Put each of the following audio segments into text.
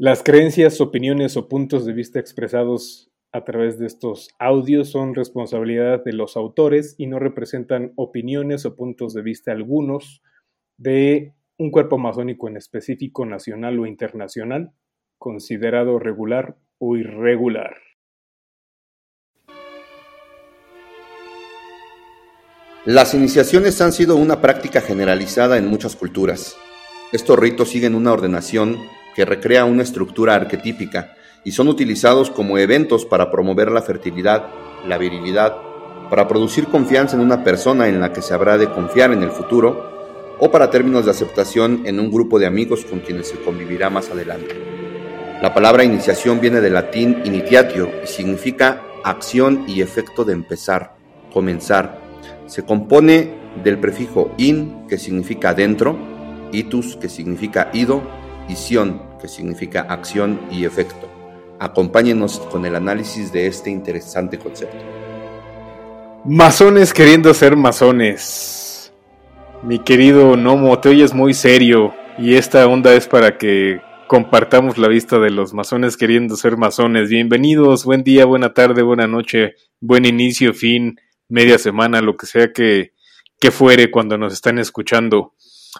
Las creencias, opiniones o puntos de vista expresados a través de estos audios son responsabilidad de los autores y no representan opiniones o puntos de vista algunos de un cuerpo masónico en específico nacional o internacional, considerado regular o irregular. Las iniciaciones han sido una práctica generalizada en muchas culturas. Estos ritos siguen una ordenación que recrea una estructura arquetípica y son utilizados como eventos para promover la fertilidad, la virilidad, para producir confianza en una persona en la que se habrá de confiar en el futuro, o para términos de aceptación en un grupo de amigos con quienes se convivirá más adelante. La palabra iniciación viene del latín initiatio y significa acción y efecto de empezar, comenzar. Se compone del prefijo in, que significa dentro, itus, que significa ido, y sion, que significa acción y efecto. Acompáñenos con el análisis de este interesante concepto. Masones queriendo ser masones. Mi querido Nomo, te oyes muy serio y esta onda es para que compartamos la vista de los masones queriendo ser masones. Bienvenidos, buen día, buena tarde, buena noche, buen inicio, fin, media semana, lo que sea que, que fuere cuando nos están escuchando.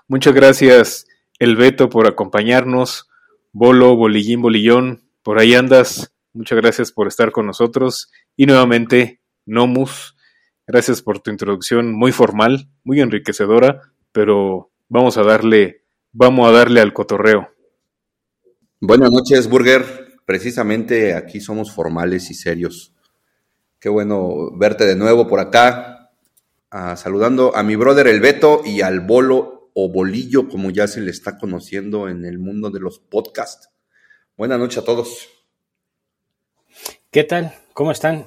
Muchas gracias, El Beto, por acompañarnos. Bolo, Bolillín, Bolillón, por ahí andas. Muchas gracias por estar con nosotros. Y nuevamente, Nomus, gracias por tu introducción muy formal, muy enriquecedora, pero vamos a darle, vamos a darle al cotorreo. Buenas noches, Burger. Precisamente aquí somos formales y serios. Qué bueno verte de nuevo por acá. Ah, saludando a mi brother el Beto y al Bolo o bolillo, como ya se le está conociendo en el mundo de los podcasts. Buenas noches a todos. ¿Qué tal? ¿Cómo están?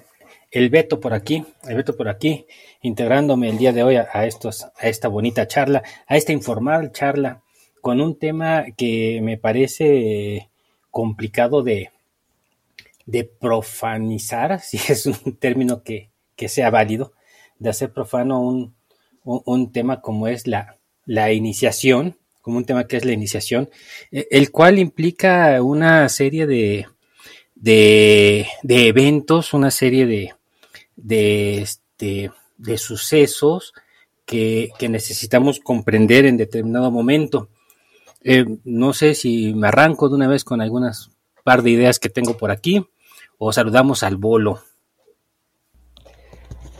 El Beto por aquí, el Beto por aquí, integrándome el día de hoy a, esta bonita charla, a esta informal charla, con un tema que me parece complicado de, de profanizar, si es un término que, sea válido, de hacer profano un, un tema como es la, la iniciación, como un tema que es la iniciación, e, el cual implica una serie de, de, eventos, una serie de, de, este, de sucesos que, necesitamos comprender en determinado momento. Eh, no sé si me arranco de una vez con algunas par de ideas que tengo por aquí o saludamos al bolo.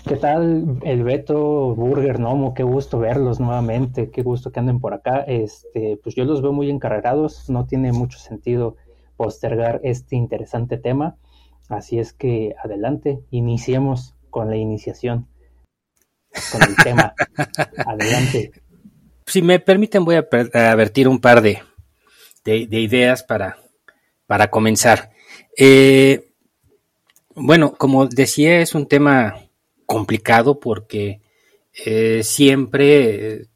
¿Qué tal, el Beto, Burger, Nomo? Qué gusto verlos nuevamente, qué gusto que anden por acá. Este, pues yo los veo muy encarregados, no tiene mucho sentido postergar este interesante tema. Así es que adelante, iniciemos con la iniciación, con el tema. adelante. Si me permiten, voy a advertir un par de, de, ideas para, para comenzar. Eh, bueno, como decía, es un tema complicado porque eh, siempre,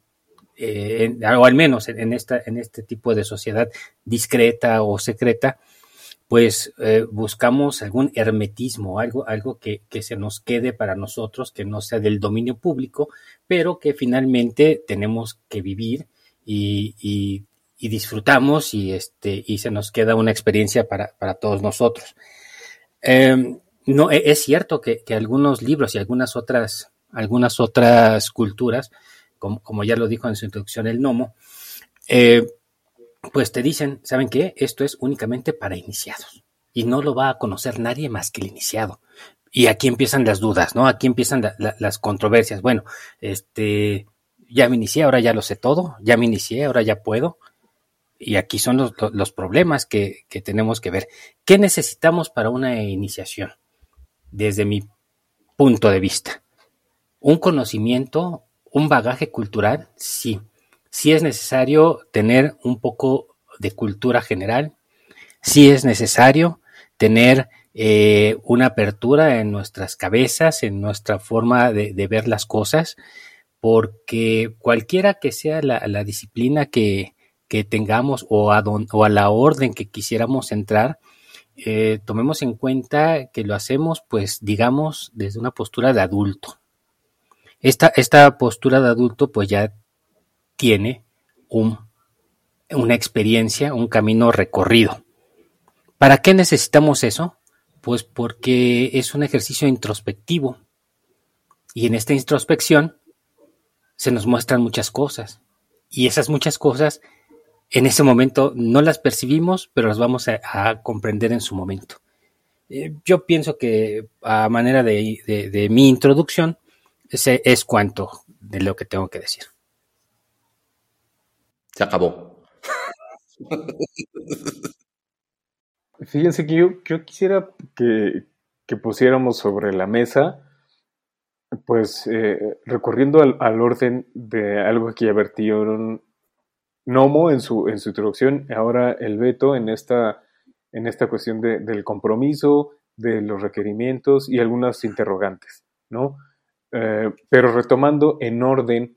eh, o al menos en, esta, en este tipo de sociedad discreta o secreta, pues eh, buscamos algún hermetismo, algo, algo que, se nos quede para nosotros, que no sea del dominio público, pero que finalmente tenemos que vivir y, disfrutamos y, este, y se nos queda una experiencia para, para todos nosotros. Em, no, e, es cierto que, algunos libros y algunas otras, algunas otras culturas, como, ya lo dijo en su introducción el Nomo, eh, pues te dicen, ¿saben qué? Esto es únicamente para iniciados y no lo va a conocer nadie más que el iniciado. Y aquí empiezan las dudas, ¿no? Aquí empiezan las controversias. Bueno, este, ya me inicié, ahora ya lo sé todo, ya me inicié, ahora ya puedo. Y aquí son los, los problemas que, que tenemos que ver. ¿Qué necesitamos para una iniciación? Desde mi punto de vista. Un conocimiento, un bagaje cultural, sí. Sí es necesario tener un poco de cultura general, sí es necesario tener eh, una apertura en nuestras cabezas, en nuestra forma de, ver las cosas, porque cualquiera que sea la, disciplina que, tengamos o a, o a la orden que quisiéramos entrar, eh, tomemos en cuenta que lo hacemos, pues, digamos, desde una postura de adulto. Esta, esta postura de adulto, pues, ya tiene un, una experiencia, un camino recorrido. ¿Para qué necesitamos eso? Pues porque es un ejercicio introspectivo. Y en esta introspección se nos muestran muchas cosas. Y esas muchas cosas en ese momento no las percibimos, pero las vamos a, comprender en su momento. Eh, yo pienso que a manera de, mi introducción, ese es cuanto de lo que tengo que decir. Se acabó. Fíjense que yo, quisiera que, pusiéramos sobre la mesa, pues eh, recorriendo al, orden de algo que ya vertieron Nomo en su, en su introducción, ahora el veto en esta, en esta cuestión del compromiso, de los requerimientos y algunas interrogantes, ¿no? Eh, pero retomando en orden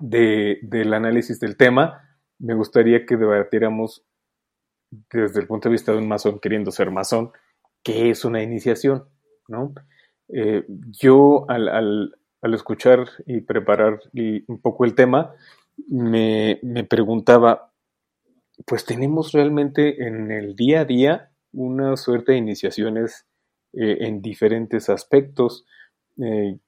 del análisis del tema, me gustaría que debatiéramos desde el punto de vista de un masón queriendo ser masón, qué es una iniciación, ¿no? Eh, yo al, al, escuchar y preparar un poco el tema, me, preguntaba, pues tenemos realmente en el día a día una suerte de iniciaciones eh, en diferentes aspectos. Eh,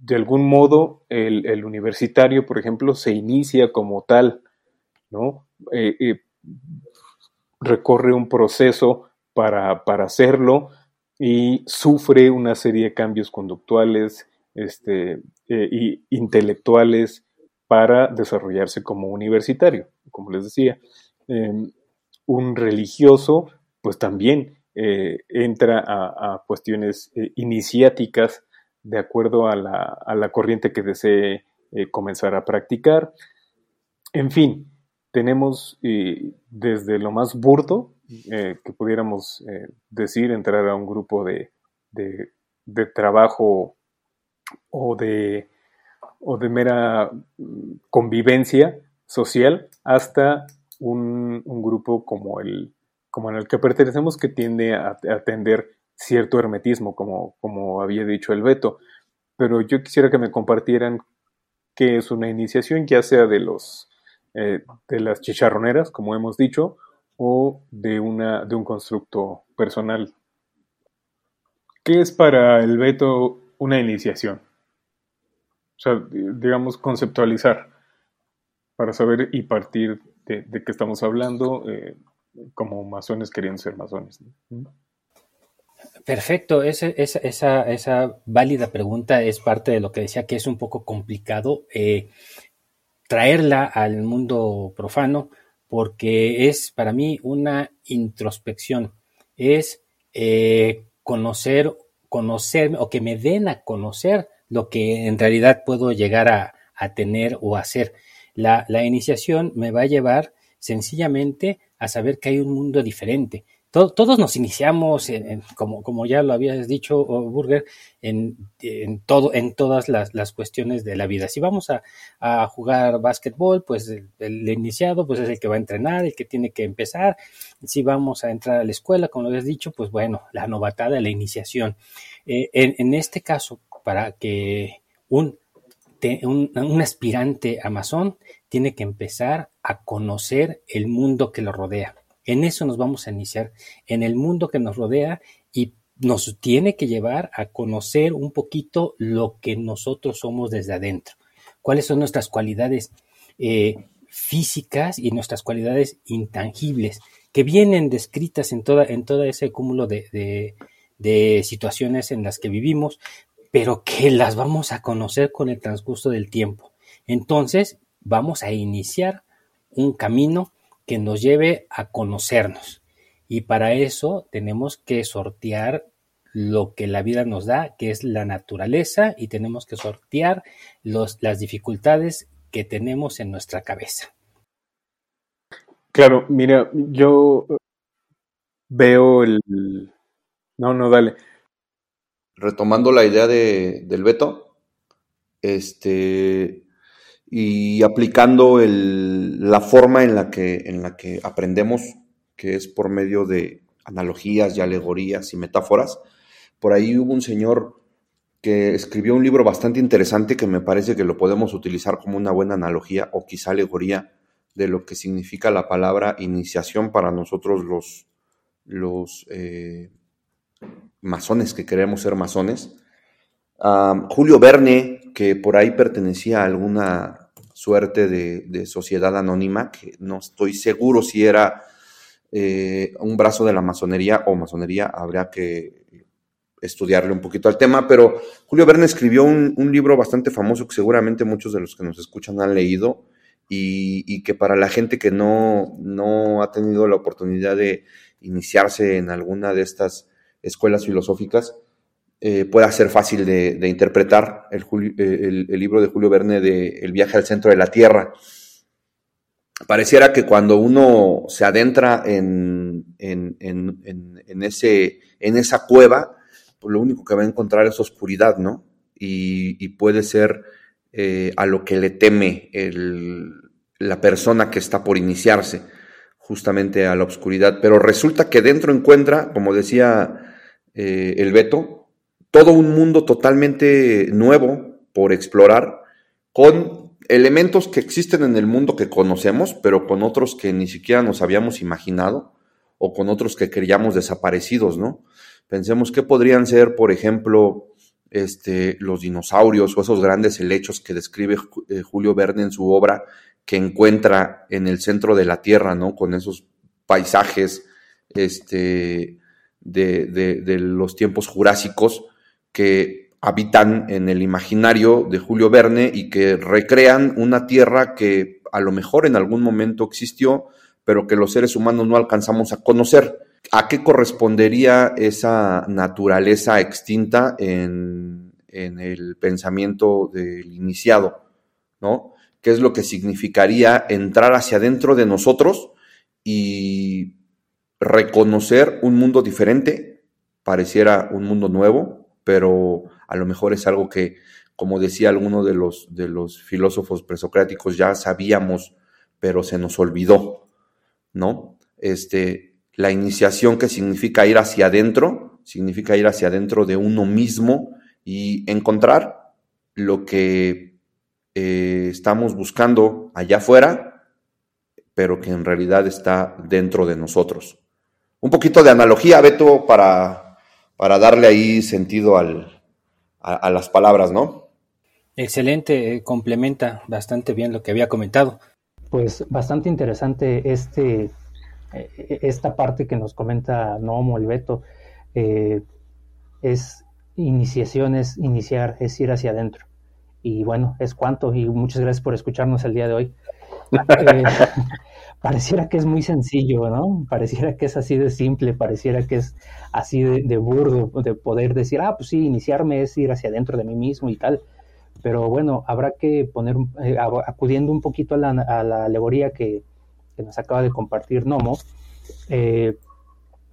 de algún modo, el, universitario, por ejemplo, se inicia como tal, ¿no? Eh, recorre un proceso para, para, hacerlo y sufre una serie de cambios conductuales, este, y intelectuales, para desarrollarse como universitario, como les decía. Em, un religioso, pues también eh, entra a, cuestiones eh, iniciáticas de acuerdo a la, corriente que desee eh, comenzar a practicar. En fin, tenemos desde lo más burdo que pudiéramos decir, entrar a un grupo de trabajo o de o de mera mm, convivencia social hasta un, grupo como el, como en que pertenecemos que tiende a, atender cierto hermetismo, como, como había dicho el Beto. Pero yo quisiera que me compartieran qué es una iniciación, ya sea de los eh, de las chicharroneras, como hemos dicho, o de una de un constructo personal. ¿Qué es para el Beto una iniciación? O sea, digamos, conceptualizar para saber y partir de, qué estamos hablando eh, como masones queriendo ser masones. Perfecto, esa, esa, esa, válida pregunta es parte de lo que decía que es un poco complicado eh, traerla al mundo profano porque es para mí una introspección, es eh, conocer, conocerme o que me den a conocer lo que en realidad puedo llegar a, tener o hacer. La, la, iniciación me va a llevar sencillamente a saber que hay un mundo diferente. todos nos iniciamos, como, como, ya lo habías dicho, Burger, en, en, todo, en todas las, las, cuestiones de la vida. Si vamos a, a jugar básquetbol, pues el, iniciado pues es el que va a entrenar, el que tiene que empezar. Si vamos a entrar a la escuela, como lo habías dicho, pues bueno, la novatada, la iniciación. Eh, en, en este caso, para que un, aspirante amazon tiene que empezar a conocer el mundo que lo rodea. En eso nos vamos a iniciar, en el mundo que nos rodea y nos tiene que llevar a conocer un poquito lo que nosotros somos desde adentro, cuáles son nuestras cualidades eh, físicas y nuestras cualidades intangibles que vienen descritas en, toda, en todo ese cúmulo de situaciones en las que vivimos, pero que las vamos a conocer con el transcurso del tiempo. Entonces, vamos a iniciar un camino que nos lleve a conocernos. Y para eso tenemos que sortear lo que la vida nos da, que es la naturaleza, y tenemos que sortear los, las dificultades que tenemos en nuestra cabeza. Claro, mira, yo veo el... No, no, dale retomando la idea de, del veto, este, y aplicando la forma en la, que, en la que aprendemos, que es por medio de analogías y alegorías y metáforas. Por ahí hubo un señor que escribió un libro bastante interesante que me parece que lo podemos utilizar como una buena analogía o quizá alegoría de lo que significa la palabra iniciación para nosotros los, los eh, masones que queremos ser masones. Julio Verne, que por ahí pertenecía a alguna suerte de, sociedad anónima, que no estoy seguro si era eh, un brazo de la masonería o masonería, habría que estudiarle un poquito al tema, pero Julio Verne escribió un, libro bastante famoso que seguramente muchos de los que nos escuchan han leído y, que para la gente que no, no, ha tenido la oportunidad de iniciarse en alguna de estas escuelas filosóficas, eh, pueda ser fácil de, interpretar el, el, libro de Julio Verne de El viaje al centro de la Tierra. Pareciera que cuando uno se adentra en, en, en ese, en esa cueva, pues lo único que va a encontrar es oscuridad, ¿no? Y, puede ser eh, a lo que le teme la persona que está por iniciarse, justamente a la oscuridad. Pero resulta que dentro encuentra, como decía eh, el Beto, todo un mundo totalmente nuevo por explorar, con elementos que existen en el mundo que conocemos, pero con otros que ni siquiera nos habíamos imaginado, o con otros que creíamos desaparecidos, ¿no? Pensemos que podrían ser, por ejemplo, este, los dinosaurios o esos grandes helechos que describe eh, Julio Verne en su obra que encuentra en el centro de la Tierra, ¿no? Con esos paisajes este, de, de los tiempos jurásicos que habitan en el imaginario de Julio Verne y que recrean una Tierra que a lo mejor en algún momento existió, pero que los seres humanos no alcanzamos a conocer. ¿A qué correspondería esa naturaleza extinta en, el pensamiento del iniciado? ¿No? ¿Qué es lo que significaría entrar hacia adentro de nosotros y reconocer un mundo diferente? Pareciera un mundo nuevo, pero a lo mejor es algo que, como decía alguno de los, de los filósofos presocráticos, ya sabíamos, pero se nos olvidó, ¿no? Este, la iniciación que significa ir hacia adentro, significa ir hacia adentro de uno mismo y encontrar lo que eh, estamos buscando allá afuera, pero que en realidad está dentro de nosotros. Un poquito de analogía, Beto, para, para darle ahí sentido al, a, las palabras, ¿no? Excelente, eh, complementa bastante bien lo que había comentado. Pues bastante interesante este eh, esta parte que nos comenta Nomo, el Beto, eh, es iniciación, es iniciar, es ir hacia adentro. Y bueno, es cuanto, y muchas gracias por escucharnos el día de hoy. Eh, pareciera que es muy sencillo, ¿no? Pareciera que es así de simple, pareciera que es así de, burdo, de poder decir, ah, pues sí, iniciarme es ir hacia adentro de mí mismo y tal. Pero bueno, habrá que poner, acudiendo un poquito a la alegoría que, que nos acaba de compartir Nomo, eh,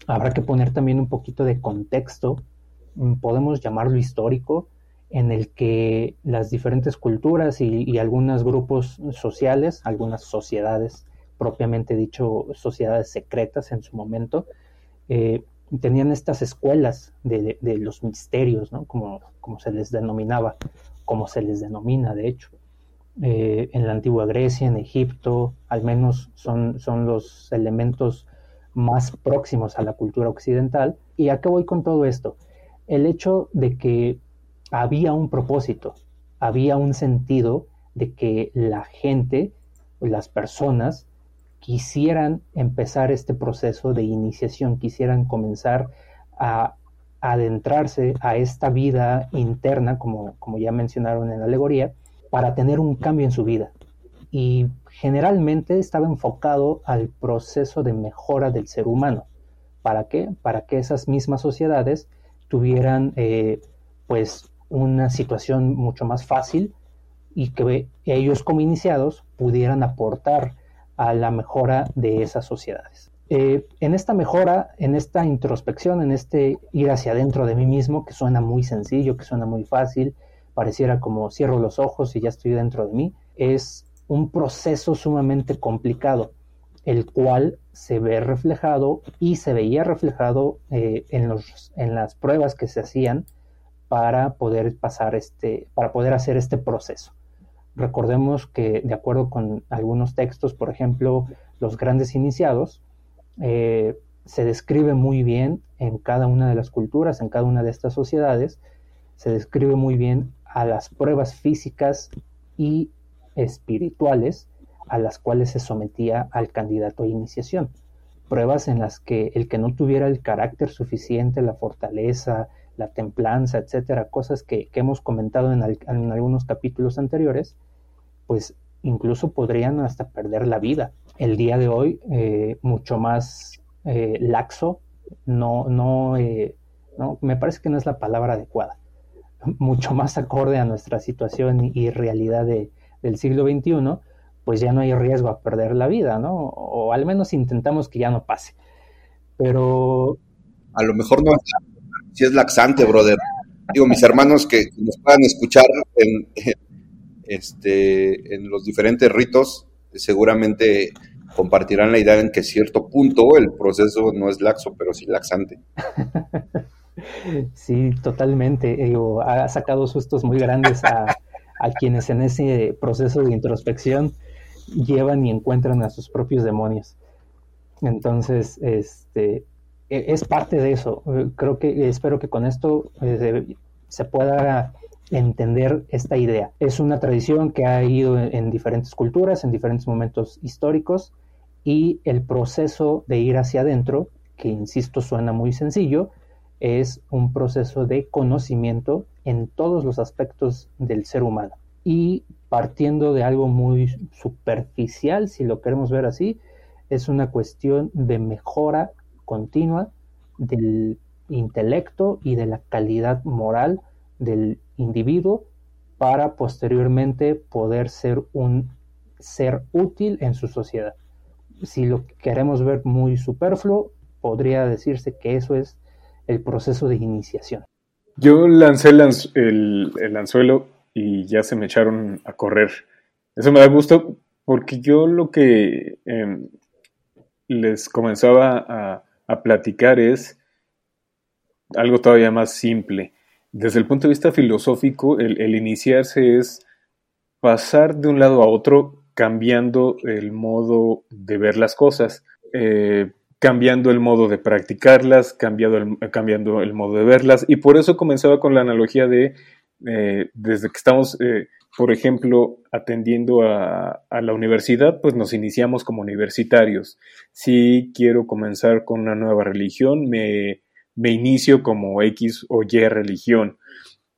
habrá que poner también un poquito de contexto, mm, podemos llamarlo histórico, en el que las diferentes culturas y, algunos grupos sociales, algunas sociedades, propiamente dicho, sociedades secretas en su momento, eh, tenían estas escuelas de, los misterios, ¿no? como, se les denominaba, como se les denomina, de hecho. Eh, en la antigua Grecia, en Egipto, al menos son, son los elementos más próximos a la cultura occidental. ¿Y a qué voy con todo esto? El hecho de que había un propósito, había un sentido de que la gente, las personas, quisieran empezar este proceso de iniciación, quisieran comenzar a adentrarse a esta vida interna, como, como ya mencionaron en la alegoría, para tener un cambio en su vida. Y generalmente estaba enfocado al proceso de mejora del ser humano. ¿Para qué? Para que esas mismas sociedades tuvieran eh, pues una situación mucho más fácil y que ellos como iniciados pudieran aportar a la mejora de esas sociedades. Eh, en esta mejora, en esta introspección, en este ir hacia adentro de mí mismo, que suena muy sencillo, que suena muy fácil, pareciera como cierro los ojos y ya estoy dentro de mí, es un proceso sumamente complicado, el cual se ve reflejado y se veía reflejado eh, en, los, en las pruebas que se hacían para poder pasar este, para poder hacer este proceso. Recordemos que de acuerdo con algunos textos, por ejemplo, los grandes iniciados, eh, se describe muy bien en cada una de las culturas, en cada una de estas sociedades, se describe muy bien a las pruebas físicas y espirituales a las cuales se sometía al candidato a iniciación. Pruebas en las que el que no tuviera el carácter suficiente, la fortaleza, la templanza, etcétera, cosas que, hemos comentado en, algunos capítulos anteriores, pues incluso podrían hasta perder la vida. El día de hoy, eh, mucho más eh, laxo, no, no, eh, no, me parece que no es la palabra adecuada, mucho más acorde a nuestra situación y, realidad del siglo XXI, pues ya no hay riesgo a perder la vida, ¿no? O al menos intentamos que ya no pase. Pero... A lo mejor no si es laxante, brother. Digo, mis hermanos que, nos puedan escuchar en, este, en los diferentes ritos, seguramente compartirán la idea en que cierto punto el proceso no es laxo, pero sí laxante. Sí, totalmente. ha sacado sustos muy grandes a, a, quienes en ese proceso de introspección llevan y encuentran a sus propios demonios. Entonces, este, es parte de eso. Eh, creo que espero que con esto eh, se pueda entender esta idea. Es una tradición que ha ido en, diferentes culturas, en diferentes momentos históricos, y el proceso de ir hacia adentro, que insisto suena muy sencillo, es un proceso de conocimiento en todos los aspectos del ser humano. Y partiendo de algo muy superficial, si lo queremos ver así, es una cuestión de mejora continua del intelecto y de la calidad moral del individuo para posteriormente poder ser un ser útil en su sociedad. Si lo queremos ver muy superfluo, podría decirse que eso es el proceso de iniciación. Yo lancé el, el, anzuelo y ya se me echaron a correr. Eso me da gusto porque yo lo que em, les comenzaba a, a platicar es algo todavía más simple. Desde el punto de vista filosófico, el, iniciarse es pasar de un lado a otro cambiando el modo de ver las cosas, eh, cambiando el modo de practicarlas, cambiando el, cambiando el modo de verlas. Y por eso comenzaba con la analogía de, eh, desde que estamos eh, por ejemplo, atendiendo a, la universidad, pues nos iniciamos como universitarios. Si quiero comenzar con una nueva religión, me, inicio como X o Y religión.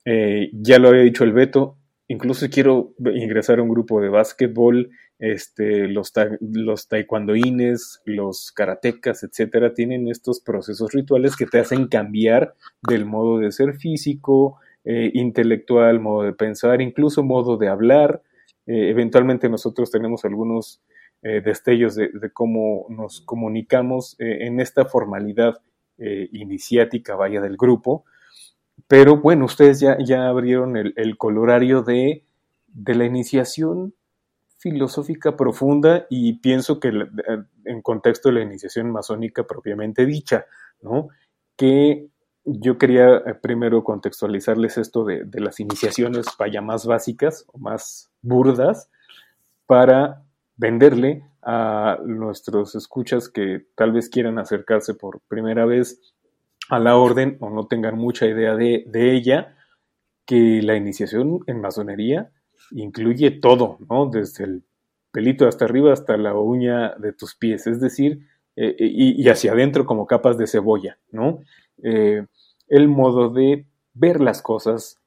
Eh, ya lo había dicho el Beto, incluso quiero ingresar a un grupo de básquetbol, este, los, los taekwondoines, los karatecas, etcétera, tienen estos procesos rituales que te hacen cambiar del modo de ser físico, eh, intelectual, modo de pensar, incluso modo de hablar. Eh, eventualmente nosotros tenemos algunos eh, destellos de, cómo nos comunicamos en esta formalidad iniciática, vaya, del grupo. Pero bueno, ustedes ya, ya abrieron el, el colorario de, de, la iniciación filosófica profunda y pienso que en contexto de la iniciación masónica propiamente dicha, ¿no? Que yo quería eh, primero contextualizarles esto de, las iniciaciones vaya más básicas o más burdas para venderle a nuestros escuchas que tal vez quieran acercarse por primera vez a la orden o no tengan mucha idea de, ella, que la iniciación en masonería incluye todo, ¿no? Desde el pelito hasta arriba hasta la uña de tus pies, es decir, eh, y, hacia adentro como capas de cebolla, ¿no? Eh, el modo de ver las cosas,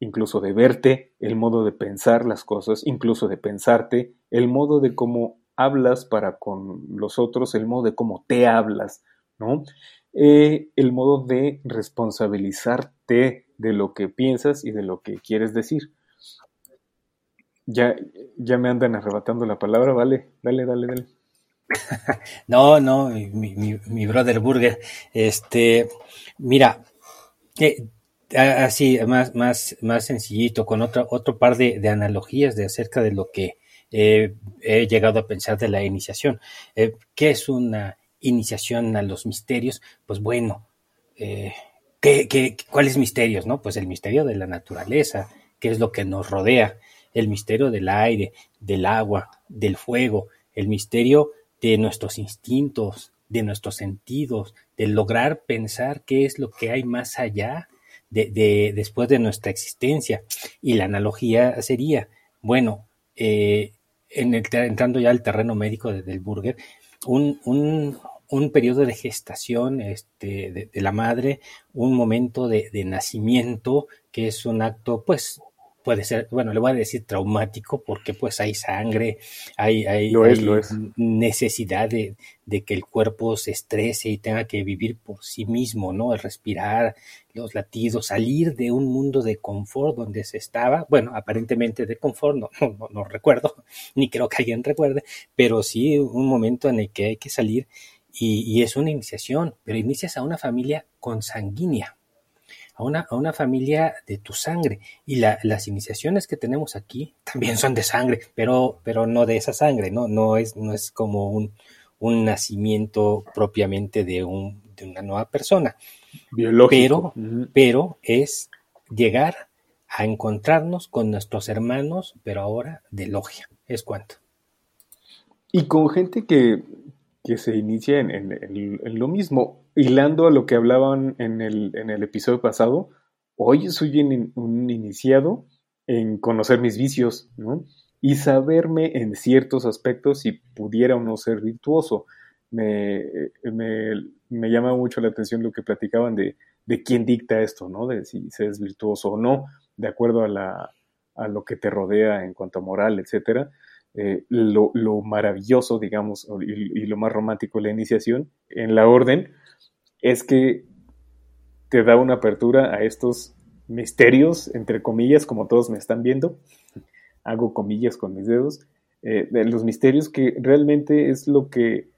incluso de verte, el modo de pensar las cosas, incluso de pensarte, el modo de cómo hablas para con los otros, el modo de cómo te hablas, ¿no? Eh, el modo de responsabilizarte de lo que piensas y de lo que quieres decir. Ya, ya me andan arrebatando la palabra, vale, dale, dale, dale. no, no, mi, brother Burger, este, mira, eh, así, más, más, más sencillito, con otro, otro par de, analogías de acerca de lo que he llegado a pensar de la iniciación. Eh, ¿Qué es una iniciación a los misterios? Pues bueno, eh, ¿qué, qué, cuáles misterios? No? Pues el misterio de la naturaleza, que es lo que nos rodea, el misterio del aire, del agua, del fuego, el misterio de nuestros instintos, de nuestros sentidos, de lograr pensar qué es lo que hay más allá de, después de nuestra existencia. Y la analogía sería, bueno, eh, en el, entrando ya al terreno médico del burger, un, un, un periodo de gestación este, de, la madre, un momento de, de, nacimiento, que es un acto, pues, puede ser, bueno, le voy a decir traumático porque pues hay sangre, hay, hay, necesidad de, que el cuerpo se estrese y tenga que vivir por sí mismo, ¿no? El respirar, los latidos, salir de un mundo de confort donde se estaba, bueno, aparentemente de confort, no, no, recuerdo, ni creo que alguien recuerde, pero sí un momento en el que hay que salir y, y es una iniciación, pero inicias a una familia consanguínea a una, a una familia de tu sangre. Y la, las iniciaciones que tenemos aquí también son de sangre, pero, pero no de esa sangre, ¿no? No es, no es como un, un nacimiento propiamente de, un, de una nueva persona. Biológico. Pero, pero es llegar a encontrarnos con nuestros hermanos, pero ahora de logia. Es cuanto. Y con gente que, que se inicia en, en, lo mismo hilando a lo que hablaban en el, episodio pasado, hoy soy un, iniciado en conocer mis vicios, ¿no? Y saberme en ciertos aspectos si pudiera o no ser virtuoso. Me, me, llama mucho la atención lo que platicaban de, de, quién dicta esto, ¿no? De si se es virtuoso o no, de acuerdo a, la, lo que te rodea en cuanto a moral, etcétera. Eh, lo, lo, maravilloso, digamos, y, y, lo más romántico la iniciación en la orden es que te da una apertura a estos misterios, entre comillas, como todos me están viendo, hago comillas con mis dedos, eh, de los misterios que realmente es lo que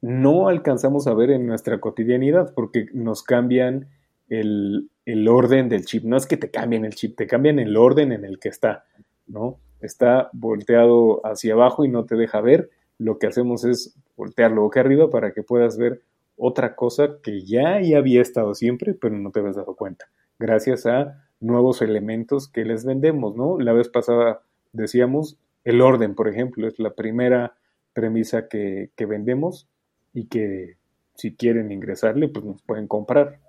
no alcanzamos a ver en nuestra cotidianidad, porque nos cambian el, el, orden del chip. No es que te cambien el chip, te cambian el orden en el que está, ¿no? Está volteado hacia abajo y no te deja ver. Lo que hacemos es voltearlo boca arriba para que puedas ver otra cosa que ya, había estado siempre, pero no te habías dado cuenta, gracias a nuevos elementos que les vendemos, ¿no? La vez pasada decíamos, el orden, por ejemplo, es la primera premisa que, que vendemos y que si quieren ingresarle, pues nos pueden comprar.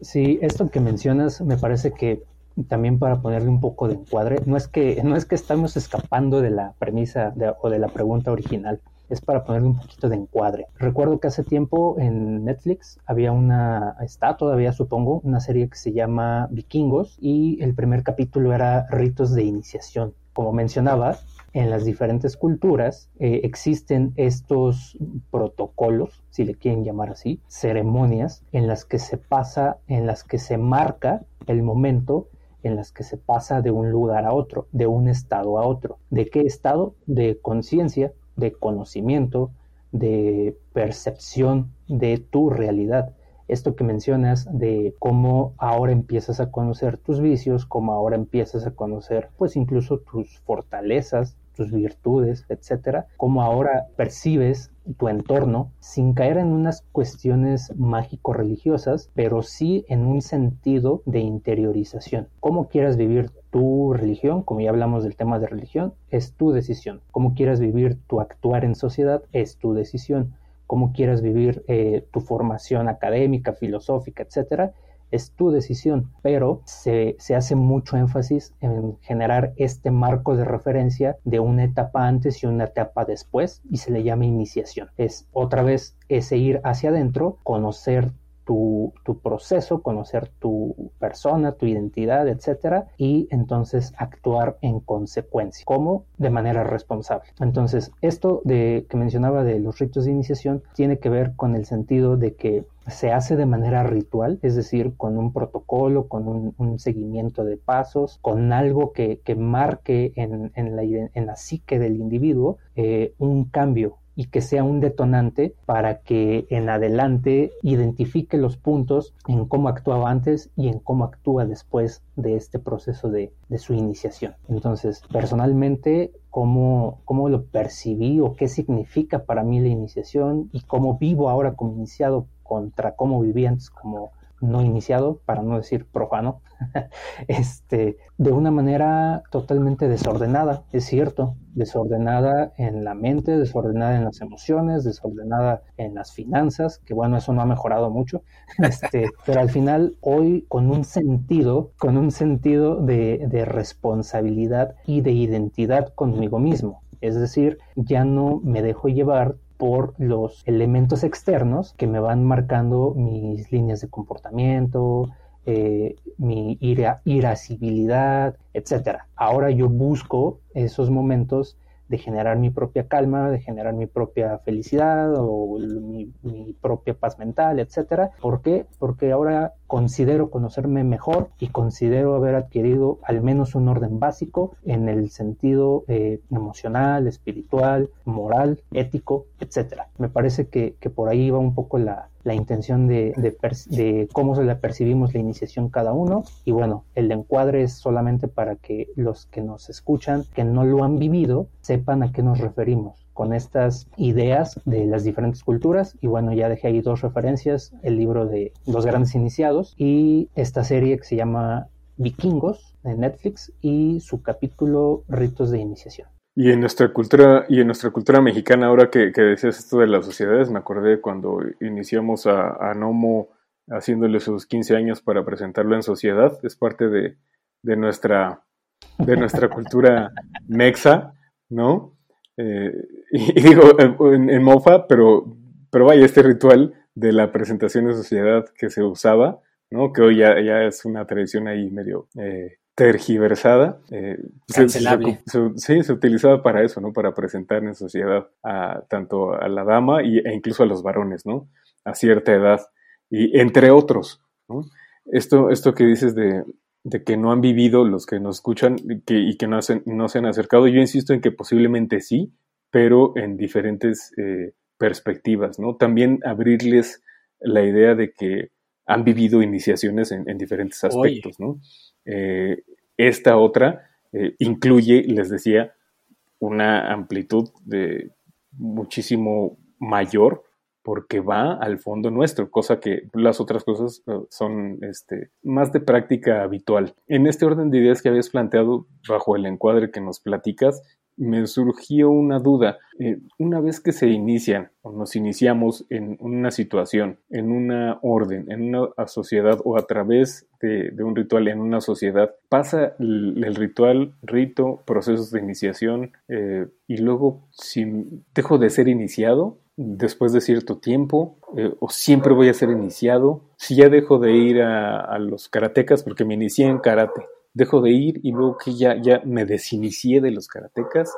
Sí, esto que mencionas me parece que también para ponerle un poco de encuadre, no es que, no es que estamos escapando de la premisa o de la pregunta original, es para ponerle un poquito de encuadre. Recuerdo que hace tiempo en Netflix había una, está todavía supongo, una serie que se llama Vikingos y el primer capítulo era ritos de iniciación. Como mencionaba, en las diferentes culturas eh, existen estos protocolos, si le quieren llamar así, ceremonias en las que se pasa, en las que se marca el momento en las que se pasa de un lugar a otro, de un estado a otro. ¿De qué estado? De conciencia de conocimiento, de percepción de tu realidad. Esto que mencionas de cómo ahora empiezas a conocer tus vicios, cómo ahora empiezas a conocer pues incluso tus fortalezas, tus virtudes, etcétera, cómo ahora percibes tu entorno sin caer en unas cuestiones mágico-religiosas, pero sí en un sentido de interiorización. Cómo quieras vivir tu religión, como ya hablamos del tema de religión, es tu decisión. Cómo quieras vivir tu actuar en sociedad, es tu decisión. Cómo quieras vivir eh, tu formación académica, filosófica, etcétera, es tu decisión, pero se, se, hace mucho énfasis en generar este marco de referencia de una etapa antes y una etapa después y se le llama iniciación. Es otra vez ese ir hacia adentro, conocer tu, proceso, conocer tu persona, tu identidad, etcétera, y entonces actuar en consecuencia, como de manera responsable. Entonces, esto de que mencionaba de los ritos de iniciación tiene que ver con el sentido de que se hace de manera ritual, es decir, con un protocolo, con un, seguimiento de pasos, con algo que, marque en, la, en, la, psique del individuo eh, un cambio, y que sea un detonante para que en adelante identifique los puntos en cómo actuaba antes y en cómo actúa después de este proceso de, su iniciación. Entonces, personalmente, cómo, cómo lo percibí o qué significa para mí la iniciación y cómo vivo ahora como iniciado contra cómo viví antes como no iniciado, para no decir profano, este, de una manera totalmente desordenada, es cierto, desordenada en la mente, desordenada en las emociones, desordenada en las finanzas, que bueno, eso no ha mejorado mucho, este, pero al final hoy con un sentido, con un sentido de, de responsabilidad y de identidad conmigo mismo. Es decir, ya no me dejo llevar por los elementos externos que me van marcando mis líneas de comportamiento, eh, mi ira, irascibilidad, etc. Ahora yo busco esos momentos de generar mi propia calma, de generar mi propia felicidad o mi, propia paz mental, etcétera. ¿Por qué? Porque ahora considero conocerme mejor y considero haber adquirido al menos un orden básico en el sentido eh, emocional, espiritual, moral, ético, etcétera. Me parece que, que por ahí va un poco la, la intención de, de, cómo se la percibimos la iniciación cada uno. Y bueno, el encuadre es solamente para que los que nos escuchan, que no lo han vivido, sepan a qué nos referimos con estas ideas de las diferentes culturas. Y bueno, ya dejé ahí dos referencias, el libro de Los Grandes Iniciados y esta serie que se llama Vikingos de Netflix y su capítulo Ritos de Iniciación. Y en nuestra cultura, y en nuestra cultura mexicana, ahora que, decías esto de las sociedades, me acordé cuando iniciamos a, Nomo haciéndole sus 15 años para presentarlo en sociedad, es parte de, nuestra, de nuestra cultura mexa, ¿no? Eh, y, digo, en, mofa, pero, pero vaya, este ritual de la presentación en sociedad que se usaba, ¿no? Que hoy ya, ya es una tradición ahí medio eh, tergiversada. Eh, se, sí, se utilizaba para eso, ¿no? Para presentar en sociedad a, tanto a la dama y, e incluso a los varones, ¿no? A cierta edad. Y entre otros, ¿no? Esto, esto que dices de, de que no han vivido los que nos escuchan que, y que no, no se han acercado, yo insisto en que posiblemente sí, pero en diferentes eh, perspectivas, ¿no? También abrirles la idea de que han vivido iniciaciones en, diferentes aspectos, ¿no? Eh, esta otra eh, incluye, les decía, una amplitud de muchísimo mayor porque va al fondo nuestro, cosa que las otras cosas eh, son este, más de práctica habitual. En este orden de ideas que habías planteado bajo el encuadre que nos platicas, me surgió una duda. Eh, una vez que se inician o nos iniciamos en una situación, en una orden, en una sociedad o a través de, un ritual en una sociedad, pasa el, ritual, rito, procesos de iniciación eh, y luego si dejo de ser iniciado después de cierto tiempo eh, o siempre voy a ser iniciado, si ya dejo de ir a, los karatecas porque me inicié en karate dejo de ir y luego que ya, ya me desinicié de los karatecas,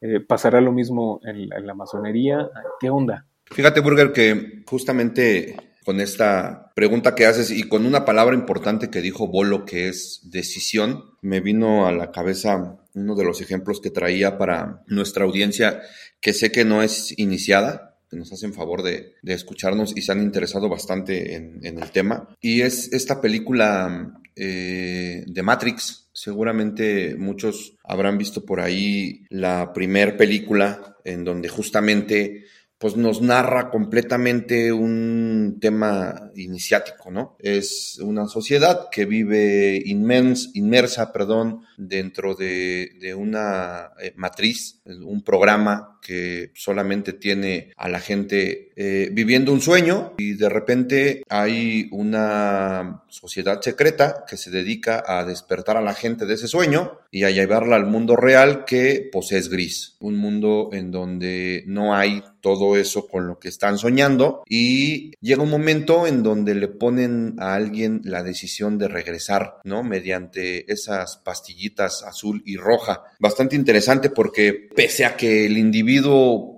eh, pasará lo mismo en, la masonería. ¿Qué onda? Fíjate, Burger, que justamente con esta pregunta que haces y con una palabra importante que dijo Bolo, que es decisión, me vino a la cabeza uno de los ejemplos que traía para nuestra audiencia, que sé que no es iniciada, que nos hacen favor de, escucharnos y se han interesado bastante en, en, el tema. Y es esta película eh, de Matrix. Seguramente muchos habrán visto por ahí la primer película en donde justamente pues nos narra completamente un tema iniciático, ¿no? Es una sociedad que vive inmersa, perdón, dentro de, de una eh, matriz, un programa que solamente tiene a la gente eh, viviendo un sueño y de repente hay una sociedad secreta que se dedica a despertar a la gente de ese sueño y a llevarla al mundo real que pues es gris, un mundo en donde no hay todo eso con lo que están soñando y llega un momento en donde le ponen a alguien la decisión de regresar, ¿no? Mediante esas pastillitas azul y roja. Bastante interesante porque pese a que el individuo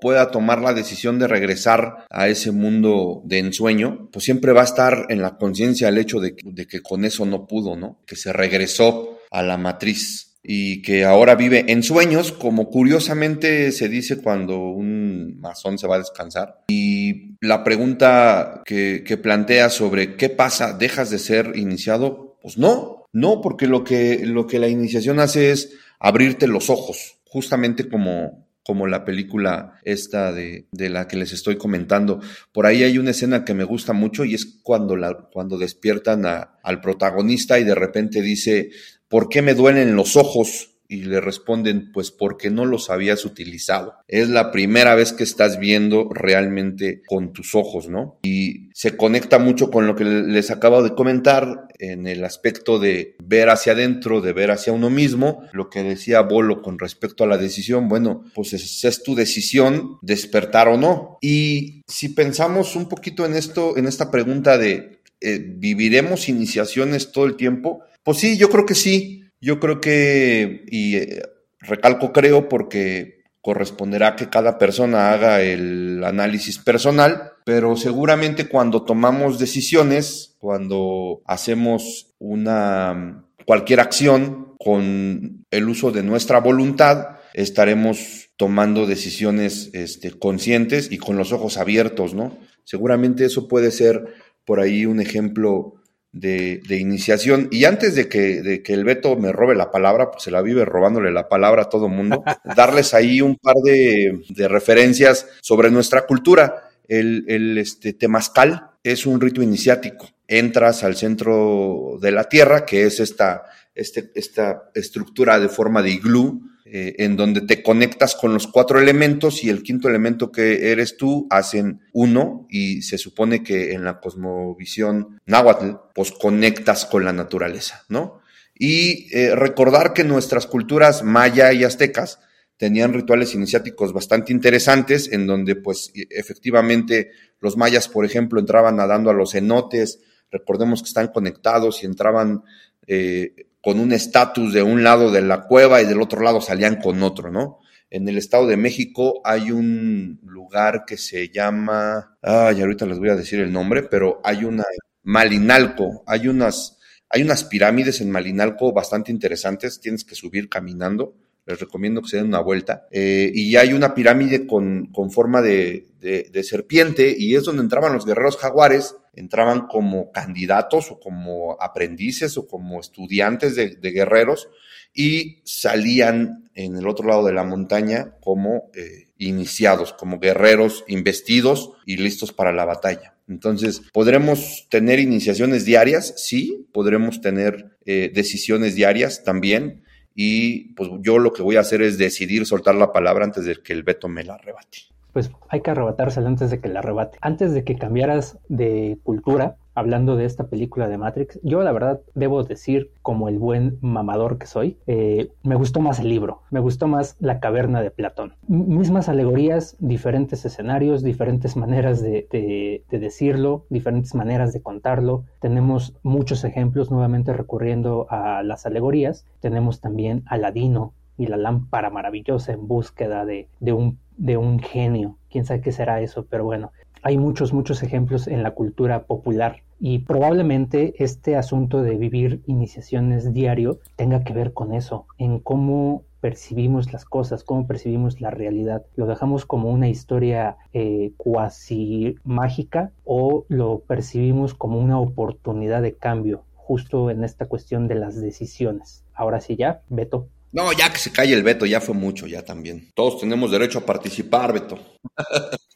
pueda tomar la decisión de regresar a ese mundo de ensueño, pues siempre va a estar en la conciencia el hecho de, de que con eso no pudo, ¿no? Que se regresó a la matriz y que ahora vive en sueños, como curiosamente se dice cuando un masón se va a descansar. Y la pregunta que, que plantea sobre qué pasa, dejas de ser iniciado, pues no, no, porque lo que, lo que la iniciación hace es abrirte los ojos, justamente como, como la película esta de, la que les estoy comentando. Por ahí hay una escena que me gusta mucho y es cuando, la, cuando despiertan al protagonista y de repente dice, ¿por qué me duelen los ojos? Y le responden, pues porque no los habías utilizado. Es la primera vez que estás viendo realmente con tus ojos, ¿no? Y se conecta mucho con lo que les acabo de comentar en el aspecto de ver hacia adentro, de ver hacia uno mismo, lo que decía Bolo con respecto a la decisión, bueno, pues es, tu decisión despertar o no. Y si pensamos un poquito en esto, en esta pregunta de eh, ¿viviremos iniciaciones todo el tiempo? Pues sí, yo creo que sí, yo creo que, y eh, recalco creo porque corresponderá que cada persona haga el análisis personal, pero seguramente cuando tomamos decisiones, cuando hacemos una cualquier acción con el uso de nuestra voluntad, estaremos tomando decisiones este, conscientes y con los ojos abiertos, ¿no? Seguramente eso puede ser por ahí un ejemplo de, iniciación. Y antes de que, de que, el Beto me robe la palabra, pues se la vive robándole la palabra a todo mundo, darles ahí un par de, de referencias sobre nuestra cultura. El, el este, temazcal es un rito iniciático. Entras al centro de la tierra, que es esta, este, esta estructura de forma de iglú, eh, en donde te conectas con los cuatro elementos y el quinto elemento que eres tú hacen uno y se supone que en la cosmovisión náhuatl, pues conectas con la naturaleza, ¿no? Y eh, recordar que nuestras culturas maya y aztecas tenían rituales iniciáticos bastante interesantes en donde pues e, efectivamente los mayas, por ejemplo, entraban nadando a los cenotes, recordemos que están conectados y entraban eh, con un estatus de un lado de la cueva y del otro lado salían con otro, ¿no? En el Estado de México hay un lugar que se llama, ay, ahorita les voy a decir el nombre, pero hay una, Malinalco, hay unas, hay unas pirámides en Malinalco bastante interesantes, tienes que subir caminando, les recomiendo que se den una vuelta, eh, y hay una pirámide con, con forma de, de, serpiente, y es donde entraban los guerreros jaguares, entraban como candidatos o como aprendices o como estudiantes de, guerreros y salían en el otro lado de la montaña como eh, iniciados, como guerreros investidos y listos para la batalla. Entonces, ¿podremos tener iniciaciones diarias? Sí, podremos tener eh, decisiones diarias también. Y pues yo lo que voy a hacer es decidir soltar la palabra antes de que el veto me la arrebate pues hay que arrebatársela antes de que la arrebate. Antes de que cambiaras de cultura, hablando de esta película de Matrix, yo la verdad debo decir, como el buen mamador que soy, eh, me gustó más el libro, me gustó más la caverna de Platón. mismas alegorías, diferentes escenarios, diferentes maneras de, de, decirlo, diferentes maneras de contarlo. Tenemos muchos ejemplos, nuevamente recurriendo a las alegorías. Tenemos también Aladino y la lámpara maravillosa en búsqueda de un de un genio. Quién sabe qué será eso, pero bueno, hay muchos, muchos ejemplos en la cultura popular y probablemente este asunto de vivir iniciaciones diario tenga que ver con eso, en cómo percibimos las cosas, cómo percibimos la realidad. ¿Lo dejamos como una historia eh, cuasi mágica o lo percibimos como una oportunidad de cambio justo en esta cuestión de las decisiones? Ahora sí ya, Beto. No, ya que se calle el veto, ya fue mucho, ya también. Todos tenemos derecho a participar, Beto.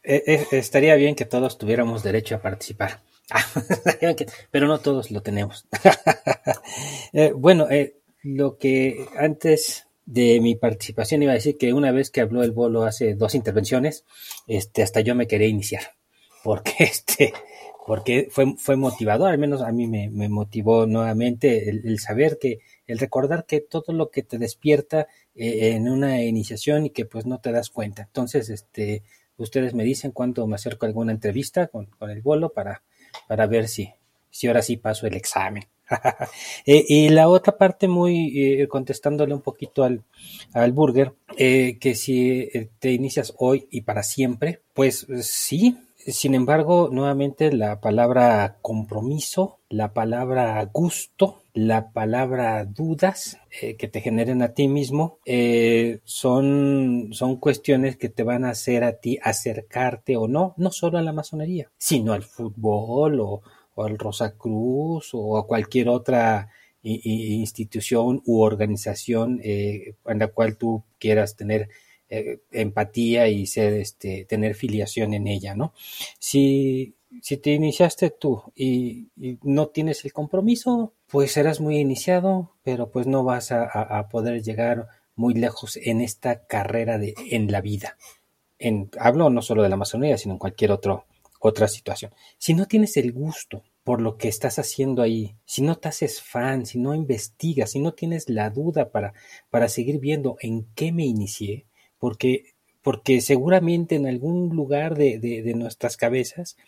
Eh, eh, estaría bien que todos tuviéramos derecho a participar. Pero no todos lo tenemos. Eh, bueno, lo que antes de mi participación iba a decir que una vez que habló el bolo hace dos intervenciones, este, hasta yo me quería iniciar. Porque este, porque fue, fue motivador, al menos a mí me, motivó nuevamente el, saber que, el recordar que todo lo que te despierta eh, en una iniciación y que pues no te das cuenta. Entonces, este, ustedes me dicen cuándo me acerco a alguna entrevista con, el bolo para, para ver si, si ahora sí paso el examen. Eh, y la otra parte, muy eh, contestándole un poquito al, al burger, que si te inicias hoy y para siempre, pues sí, sin embargo, nuevamente la palabra compromiso, la palabra gusto, la palabra dudas eh, que te generen a ti mismo eh, son, son cuestiones que te van a hacer a ti acercarte o no, no solo a la masonería, sino al fútbol o, al Rosacruz o a cualquier otra institución u organización eh, en la cual tú quieras tener empatía y ser, este, tener filiación en ella, ¿no? Si, si te iniciaste tú y, no tienes el compromiso, pues serás muy iniciado, pero pues no vas a, poder llegar muy lejos en esta carrera de, en la vida. En, hablo no solo de la masonería, sino en cualquier otro, otra situación. Si no tienes el gusto por lo que estás haciendo ahí, si no te haces fan, si no investigas, si no tienes la duda para, para seguir viendo en qué me inicié, porque, porque seguramente en algún lugar de, de, nuestras cabezas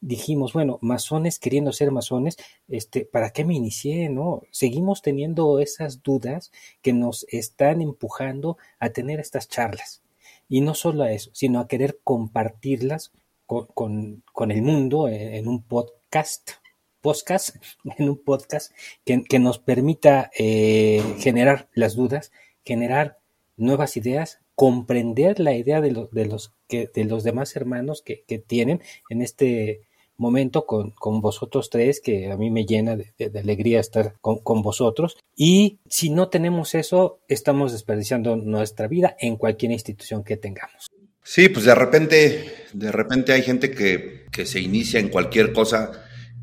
dijimos, bueno, masones queriendo ser masones, este, ¿para qué me inicié? No, seguimos teniendo esas dudas que nos están empujando a tener estas charlas. Y no solo a eso, sino a querer compartirlas con, con, el mundo en un podcast podcast, en un podcast que, nos permita eh, generar las dudas, generar nuevas ideas, comprender la idea de, los de, los, que, de los demás hermanos que, tienen en este momento con, con, vosotros tres, que a mí me llena de, alegría estar con, con, vosotros. Y si no tenemos eso, estamos desperdiciando nuestra vida en cualquier institución que tengamos. Sí, pues de repente, de repente hay gente que, que se inicia en cualquier cosa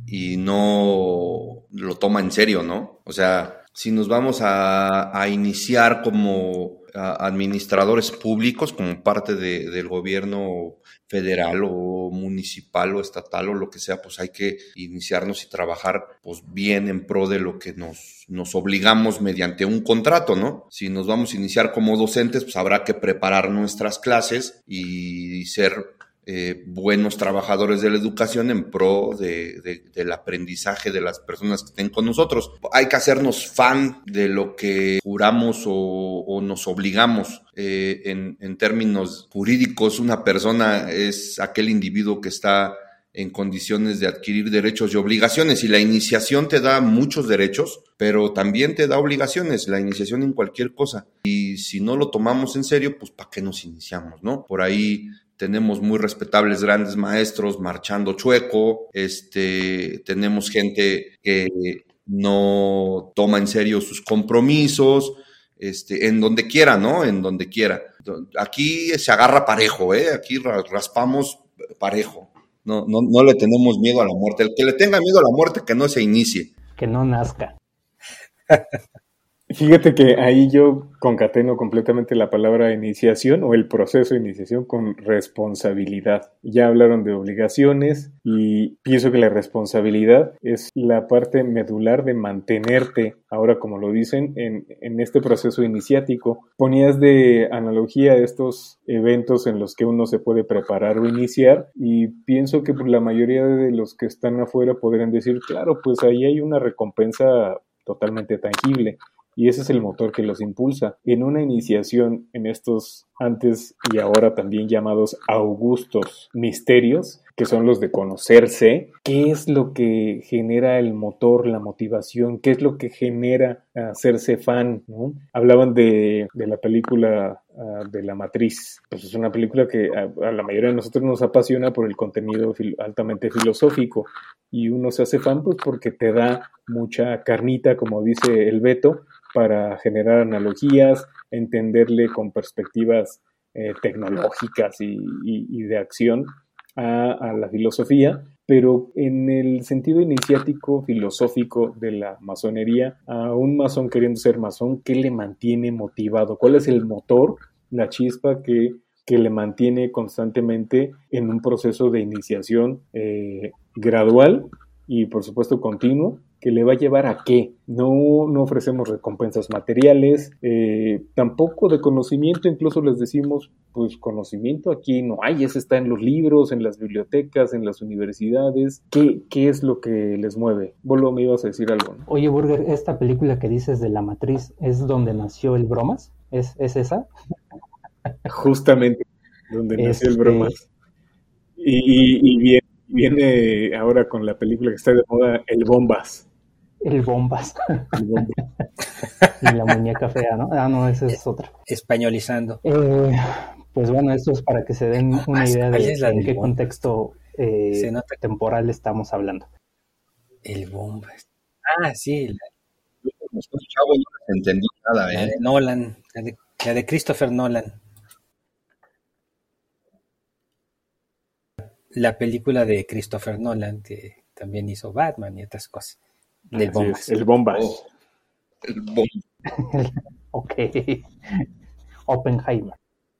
y no lo toma en serio, ¿no? O sea, si nos vamos a, iniciar como administradores públicos, como parte del gobierno federal o municipal o estatal o lo que sea, pues hay que iniciarnos y trabajar pues bien en pro de lo que nos, nos obligamos mediante un contrato, ¿no? Si nos vamos a iniciar como docentes, pues habrá que preparar nuestras clases y ser eh, buenos trabajadores de la educación en pro de, del aprendizaje de las personas que estén con nosotros. Hay que hacernos fan de lo que juramos o, nos obligamos. Eh, en, en términos jurídicos, una persona es aquel individuo que está en condiciones de adquirir derechos y obligaciones. Y la iniciación te da muchos derechos, pero también te da obligaciones, la iniciación en cualquier cosa. Y si no lo tomamos en serio, pues ¿para qué nos iniciamos? ¿No? Por ahí tenemos muy respetables grandes maestros marchando chueco, este, tenemos gente que no toma en serio sus compromisos, este, en donde quiera, ¿no? En donde quiera. Aquí se agarra parejo, ¿eh? Aquí raspamos parejo. No, no, no le tenemos miedo a la muerte. El que le tenga miedo a la muerte, que no se inicie. Que no nazca. Fíjate que ahí yo concateno completamente la palabra iniciación o el proceso de iniciación con responsabilidad. Ya hablaron de obligaciones y pienso que la responsabilidad es la parte medular de mantenerte, ahora como lo dicen, en, en este proceso iniciático. Ponías de analogía estos eventos en los que uno se puede preparar o iniciar y pienso que la mayoría de los que están afuera podrían decir, claro, pues ahí hay una recompensa totalmente tangible y ese es el motor que los impulsa. En una iniciación en estos antes y ahora también llamados augustos misterios, que son los de conocerse, qué es lo que genera el motor, la motivación, qué es lo que genera hacerse fan. Hablaban de, la película ah, de la matriz. Pues es una película que a, a, la mayoría de nosotros nos apasiona por el contenido altamente filosófico y uno se hace fan pues porque te da mucha carnita, como dice el Beto, para generar analogías, entenderle con perspectivas eh, tecnológicas y, de acción a, la filosofía, pero en el sentido iniciático filosófico de la masonería, a un masón queriendo ser masón, ¿qué le mantiene motivado? ¿Cuál es el motor, la chispa que, le mantiene constantemente en un proceso de iniciación eh, gradual y por supuesto continuo que le va a llevar a qué. No, no ofrecemos recompensas materiales, eh, tampoco de conocimiento, incluso les decimos, pues conocimiento aquí no hay, ese está en los libros, en las bibliotecas, en las universidades. ¿Qué, qué es lo que les mueve? Vos me ibas a decir algo. Oye, Burger, esta película que dices de la matriz, ¿es donde nació el bromas? ¿Es, es esa? Justamente, donde nació el este bromas. Y, y, viene ahora con la película que está de moda, El Bombas. El bombas. El y la muñeca fea, ¿no? Ah, no, esa es otra. Españolizando. Eh, pues bueno, esto es para que se den ah, una ah, idea de en qué contexto eh, temporal estamos hablando. El bombas. Ah, sí. La... Chavo, no entendí nada, ¿eh? La de Nolan, la la de Christopher Nolan. La película de Christopher Nolan que también hizo Batman y otras cosas. Del Bombas. el Bombas. Oh, el Bombas. ok. Oppenheimer.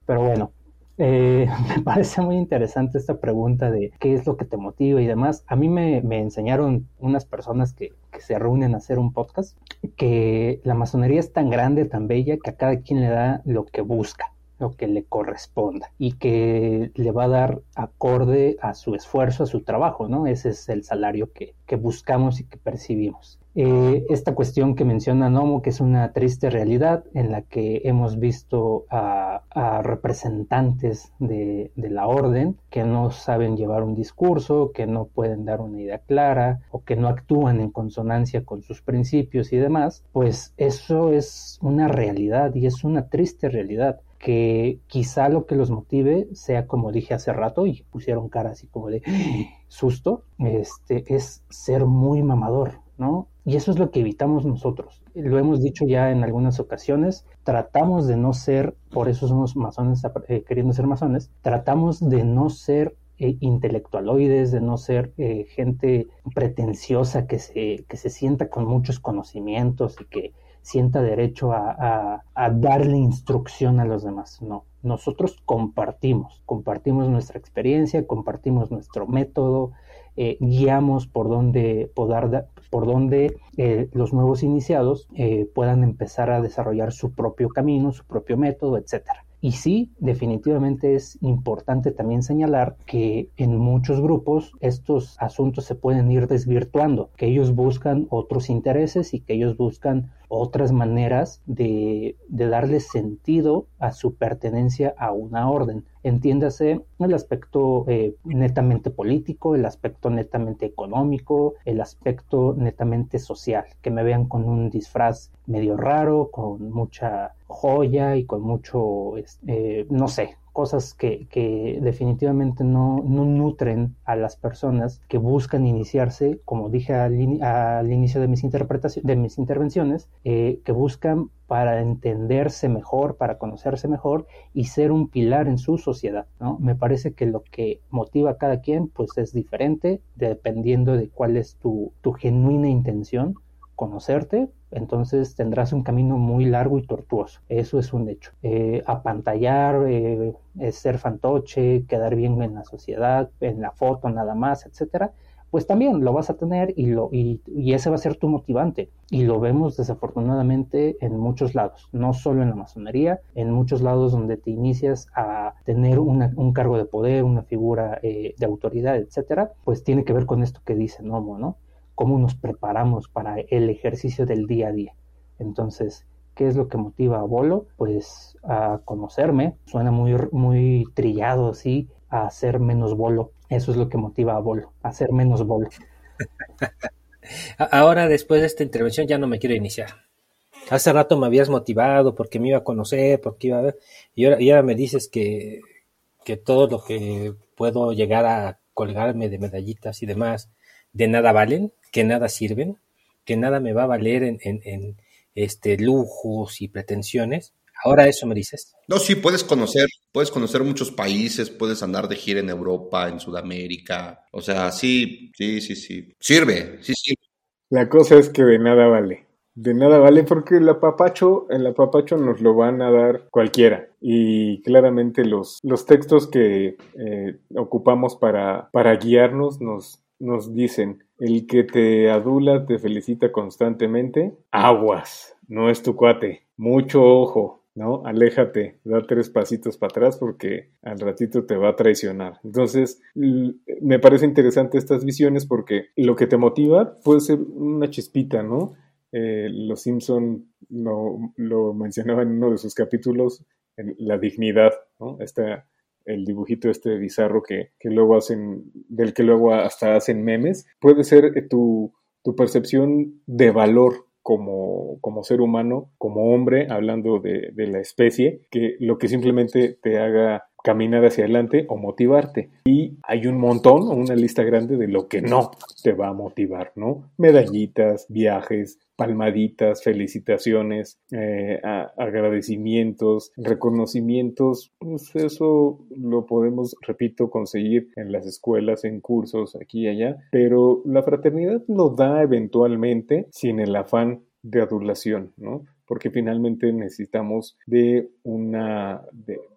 Pero bueno, eh, me parece muy interesante esta pregunta de qué es lo que te motiva y demás. A mí me, enseñaron unas personas que, que, se reúnen a hacer un podcast que la masonería es tan grande, tan bella, que a cada quien le da lo que busca lo que le corresponda y que le va a dar acorde a su esfuerzo, a su trabajo, ¿no? Ese es el salario que, buscamos y que percibimos. Eh, esta cuestión que menciona Nomo, que es una triste realidad en la que hemos visto a, representantes de, la orden que no saben llevar un discurso, que no pueden dar una idea clara o que no actúan en consonancia con sus principios y demás, pues eso es una realidad y es una triste realidad que quizá lo que los motive sea como dije hace rato y pusieron cara así como de susto, este es ser muy mamador, ¿no? Y eso es lo que evitamos nosotros. Lo hemos dicho ya en algunas ocasiones, tratamos de no ser, por eso somos masones eh, queriendo ser masones, tratamos de no ser eh, intelectualoides, de no ser eh, gente pretenciosa que se, que se sienta con muchos conocimientos y que sienta derecho a, darle instrucción a los demás. No, nosotros compartimos, compartimos nuestra experiencia, compartimos nuestro método, eh, guiamos por donde, por, donde eh, los nuevos iniciados eh, puedan empezar a desarrollar su propio camino, su propio método, etcétera. Y sí, definitivamente es importante también señalar que en muchos grupos estos asuntos se pueden ir desvirtuando, que ellos buscan otros intereses y que ellos buscan otras maneras de, darle sentido a su pertenencia a una orden. Entiéndase el aspecto eh, netamente político, el aspecto netamente económico, el aspecto netamente social, que me vean con un disfraz medio raro, con mucha joya y con mucho, eh, no sé, cosas que, definitivamente no, no, nutren a las personas que buscan iniciarse, como dije al, al inicio de mis, interpretaciones, de mis intervenciones, eh, que buscan para entenderse mejor, para conocerse mejor y ser un pilar en su sociedad. ¿no? Me parece que lo que motiva a cada quien pues es diferente dependiendo de cuál es tu, tu genuina intención conocerte, entonces tendrás un camino muy largo y tortuoso. Eso es un hecho. Eh, apantallar, eh, ser fantoche, quedar bien en la sociedad, en la foto nada más, etcétera, pues también lo vas a tener y, lo, y, ese va a ser tu motivante. Y lo vemos desafortunadamente en muchos lados, no solo en la masonería, en muchos lados donde te inicias a tener un cargo de poder, una figura eh, de autoridad, etcétera, pues tiene que ver con esto que dice Nomo, ¿no? Cómo nos preparamos para el ejercicio del día a día. Entonces, ¿qué es lo que motiva a Bolo? Pues a conocerme, suena muy, muy trillado así, a hacer menos bolo. Eso es lo que motiva a Bolo, a hacer menos bolo. Ahora, después de esta intervención, ya no me quiero iniciar. Hace rato me habías motivado porque me iba a conocer, porque iba a ver, y ahora, y ahora me dices que, que todo lo que puedo llegar a colgarme de medallitas y demás, de nada valen que nada sirven, que nada me va a valer en, en, este, lujos y pretensiones. Ahora eso me dices. No, sí, puedes conocer, puedes conocer muchos países, puedes andar de gira en Europa, en Sudamérica. O sea, sí, sí, sí, sí. Sirve, sí sirve. La cosa es que de nada vale. De nada vale porque el apapacho, el apapacho nos lo van a dar cualquiera. Y claramente los, los textos que eh, ocupamos para, para guiarnos nos, nos dicen, el que te adula te felicita constantemente, aguas, no es tu cuate, mucho ojo, ¿no? Aléjate, da tres pasitos para atrás porque al ratito te va a traicionar. Entonces, me parece interesante estas visiones porque lo que te motiva puede ser una chispita, ¿no? Eh, los Simpson lo, lo mencionaba en uno de sus capítulos, la dignidad, ¿no? Esta el dibujito este bizarro que, que, luego hacen, del que luego hasta hacen memes, puede ser eh, tu, tu percepción de valor como, como, ser humano, como hombre, hablando de, de, la especie, que lo que simplemente te haga caminar hacia adelante o motivarte. Y hay un montón o una lista grande de lo que no te va a motivar, ¿no? Medallitas, viajes, palmaditas, felicitaciones, eh, agradecimientos, reconocimientos, pues eso lo podemos, repito, conseguir en las escuelas, en cursos, aquí y allá, pero la fraternidad lo da eventualmente sin el afán de adulación, ¿no? Porque finalmente necesitamos de una,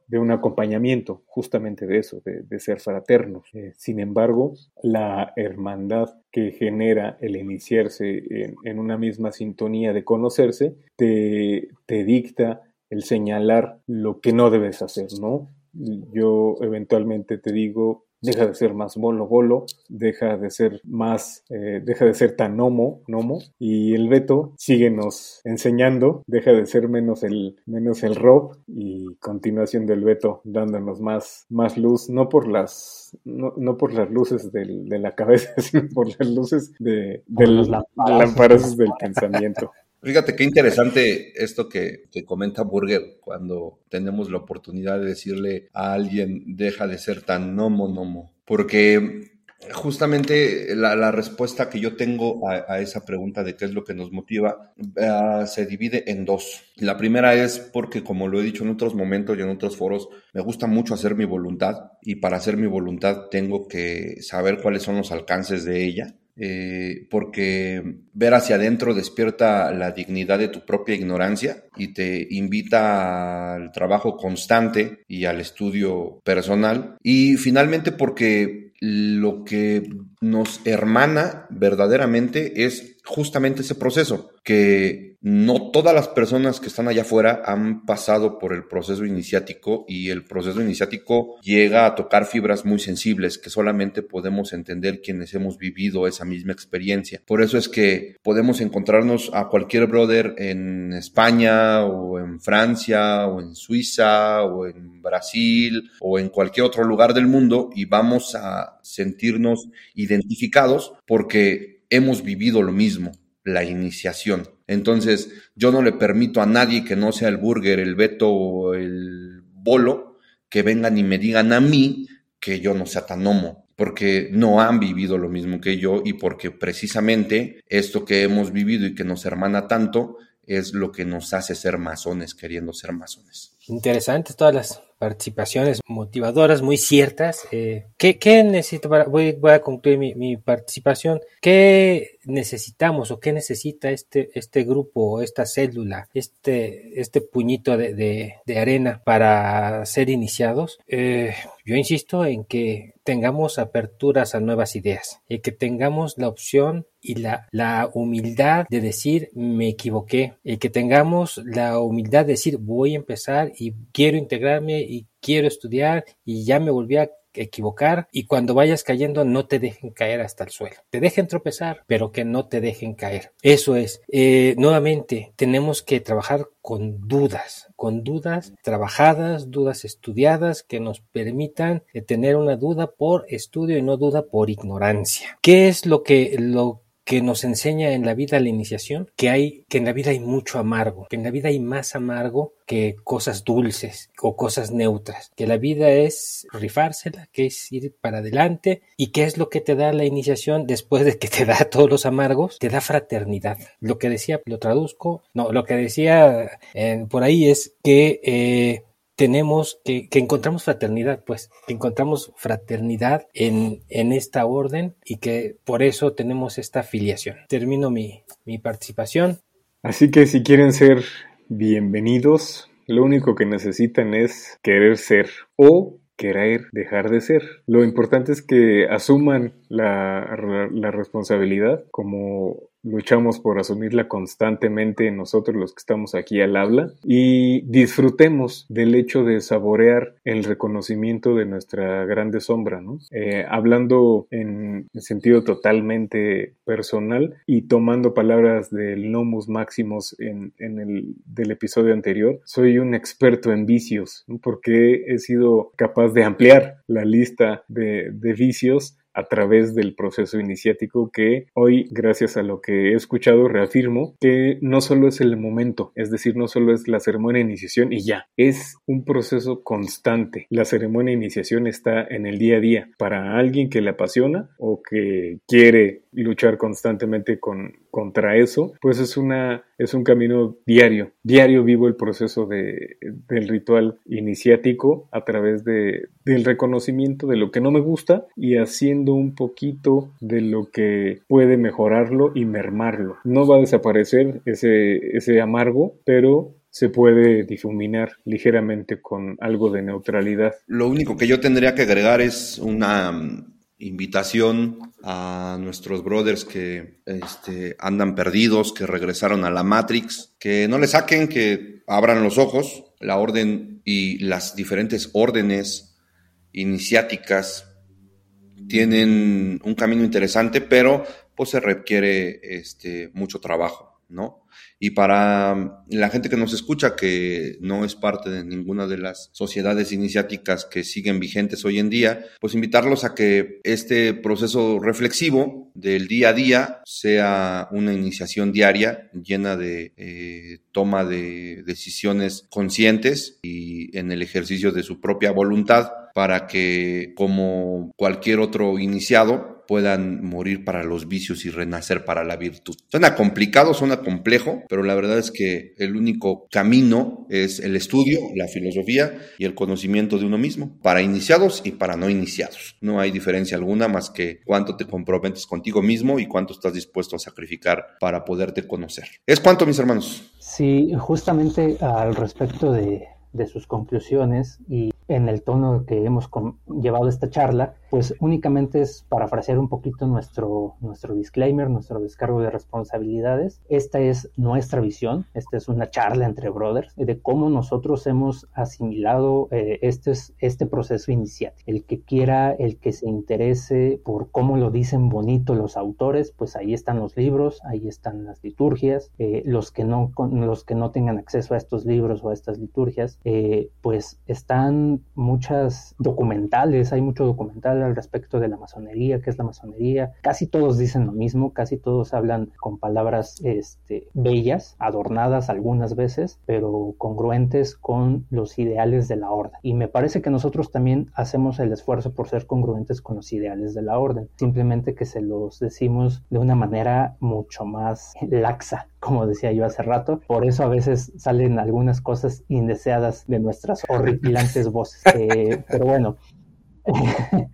de un acompañamiento justamente de eso, de, ser fraternos. Eh, sin embargo, la hermandad que genera el iniciarse en, una misma sintonía de conocerse, te, te dicta el señalar lo que no debes hacer, ¿no? Yo eventualmente te digo, deja de ser más bolo bolo, deja de ser más, eh, deja de ser tan nomo, nomo, y el Beto síguenos enseñando, deja de ser menos el, menos el Rob y continúa siendo el Beto dándonos más, más luz, no por las, no, por las luces de la cabeza, sino por las luces de, de las lámparas del pensamiento. Fíjate qué interesante esto que, que, comenta Burger cuando tenemos la oportunidad de decirle a alguien deja de ser tan nomo. Porque justamente la, respuesta que yo tengo a, esa pregunta de qué es lo que nos motiva ah, se divide en dos. La primera es porque, como lo he dicho en otros momentos y en otros foros, me gusta mucho hacer mi voluntad y para hacer mi voluntad tengo que saber cuáles son los alcances de ella eh, porque ver hacia adentro despierta la dignidad de tu propia ignorancia y te invita al trabajo constante y al estudio personal. Y finalmente porque lo que nos hermana verdaderamente es justamente ese proceso, que no todas las personas que están allá afuera han pasado por el proceso iniciático y el proceso iniciático llega a tocar fibras muy sensibles que solamente podemos entender quienes hemos vivido esa misma experiencia. Por eso es que podemos encontrarnos a cualquier brother en España o en Francia o en Suiza o en Brasil o en cualquier otro lugar del mundo y vamos a sentirnos identificados porque hemos vivido lo mismo la iniciación. Entonces, yo no le permito a nadie que no sea el burger, el Beto o el Bolo que vengan y me digan a mí que yo no sea tan homo, porque no han vivido lo mismo que yo y porque precisamente esto que hemos vivido y que nos hermana tanto es lo que nos hace ser masones, queriendo ser masones. Interesantes todas las participaciones motivadoras muy ciertas. Eh, ¿qué, necesito para, voy, a concluir mi, participación? ¿Qué necesitamos o qué necesita este, este grupo, esta célula, este, este puñito de, arena para ser iniciados? Eh, yo insisto en que tengamos aperturas a nuevas ideas y que tengamos la opción y la, la humildad de decir me equivoqué y que tengamos la humildad de decir voy a empezar y quiero integrarme y quiero estudiar y ya me volví a equivocar y cuando vayas cayendo no te dejen caer hasta el suelo. Te dejen tropezar, pero que no te dejen caer. Eso es. Eh, nuevamente, tenemos que trabajar con dudas, con dudas trabajadas, dudas estudiadas que nos permitan eh, tener una duda por estudio y no duda por ignorancia. ¿Qué es lo que, lo que nos enseña en la vida la iniciación que hay que en la vida hay mucho amargo, que en la vida hay más amargo que cosas dulces o cosas neutras, que la vida es rifársela, que es ir para adelante y qué es lo que te da la iniciación después de que te da todos los amargos, te da fraternidad. Lo que decía, lo traduzco, no, lo que decía eh, por ahí es que eh, tenemos que, que, encontramos fraternidad, pues, encontramos fraternidad en, en, esta orden y que por eso tenemos esta afiliación. Termino mi, mi participación. Así que si quieren ser bienvenidos, lo único que necesitan es querer ser o querer dejar de ser. Lo importante es que asuman la, la responsabilidad como luchamos por asumirla constantemente nosotros los que estamos aquí al habla y disfrutemos del hecho de saborear el reconocimiento de nuestra grande sombra, ¿no? Eh, hablando en sentido totalmente personal y tomando palabras del Nomus Maximus en, el del episodio anterior, soy un experto en vicios porque he sido capaz de ampliar la lista de, de vicios a través del proceso iniciático que hoy, gracias a lo que he escuchado, reafirmo que no solo es el momento, es decir, no solo es la ceremonia de iniciación y ya, es un proceso constante. La ceremonia de iniciación está en el día a día. Para alguien que le apasiona o que quiere luchar constantemente con, contra eso, pues es, una, es un camino diario. Diario vivo el proceso de, del ritual iniciático a través de, del reconocimiento de lo que no me gusta y haciendo un poquito de lo que puede mejorarlo y mermarlo. No va a desaparecer ese, ese amargo, pero se puede difuminar ligeramente con algo de neutralidad. Lo único que yo tendría que agregar es una invitación a nuestros brothers que este, andan perdidos, que regresaron a la Matrix, que no le saquen, que abran los ojos. La orden y las diferentes órdenes iniciáticas tienen un camino interesante, pero pues se requiere este, mucho trabajo, ¿no? Y para la gente que nos escucha, que no es parte de ninguna de las sociedades iniciáticas que siguen vigentes hoy en día, pues invitarlos a que este proceso reflexivo del día a día sea una iniciación diaria llena de eh, toma de decisiones conscientes y en el ejercicio de su propia voluntad para que, como cualquier otro iniciado, puedan morir para los vicios y renacer para la virtud. Suena complicado, suena complejo, pero la verdad es que el único camino es el estudio, la filosofía y el conocimiento de uno mismo, para iniciados y para no iniciados. No hay diferencia alguna más que cuánto te comprometes contigo mismo y cuánto estás dispuesto a sacrificar para poderte conocer. ¿Es cuánto, mis hermanos? Sí, justamente al respecto de, de sus conclusiones y en el tono que hemos llevado esta charla, pues únicamente es parafrasear un poquito nuestro, nuestro disclaimer, nuestro descargo de responsabilidades. Esta es nuestra visión, esta es una charla entre brothers de cómo nosotros hemos asimilado eh, este, este proceso inicial. El que quiera, el que se interese por cómo lo dicen bonito los autores, pues ahí están los libros, ahí están las liturgias. Eh, los, que no, los que no tengan acceso a estos libros o a estas liturgias, eh, pues están muchas documentales, hay mucho documental al respecto de la masonería, qué es la masonería. Casi todos dicen lo mismo, casi todos hablan con palabras este, bellas, adornadas algunas veces, pero congruentes con los ideales de la orden. Y me parece que nosotros también hacemos el esfuerzo por ser congruentes con los ideales de la orden, simplemente que se los decimos de una manera mucho más laxa, como decía yo hace rato. Por eso a veces salen algunas cosas indeseadas de nuestras horripilantes voces. Eh, pero bueno,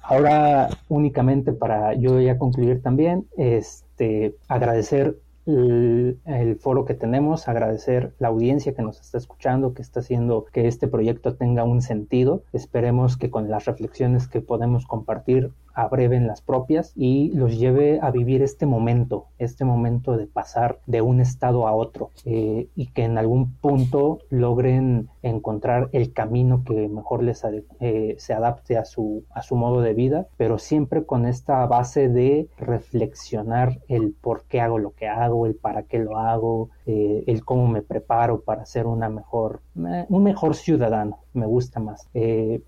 ahora únicamente para yo ya concluir también, este, agradecer el, el, foro que tenemos, agradecer la audiencia que nos está escuchando, que está haciendo que este proyecto tenga un sentido. Esperemos que con las reflexiones que podemos compartir abreven las propias y los lleve a vivir este momento, este momento de pasar de un estado a otro eh, y que en algún punto logren encontrar el camino que mejor les eh, se adapte a su, a su modo de vida, pero siempre con esta base de reflexionar el por qué hago lo que hago, el para qué lo hago, eh, el cómo me preparo para ser una mejor, un mejor ciudadano, me gusta más.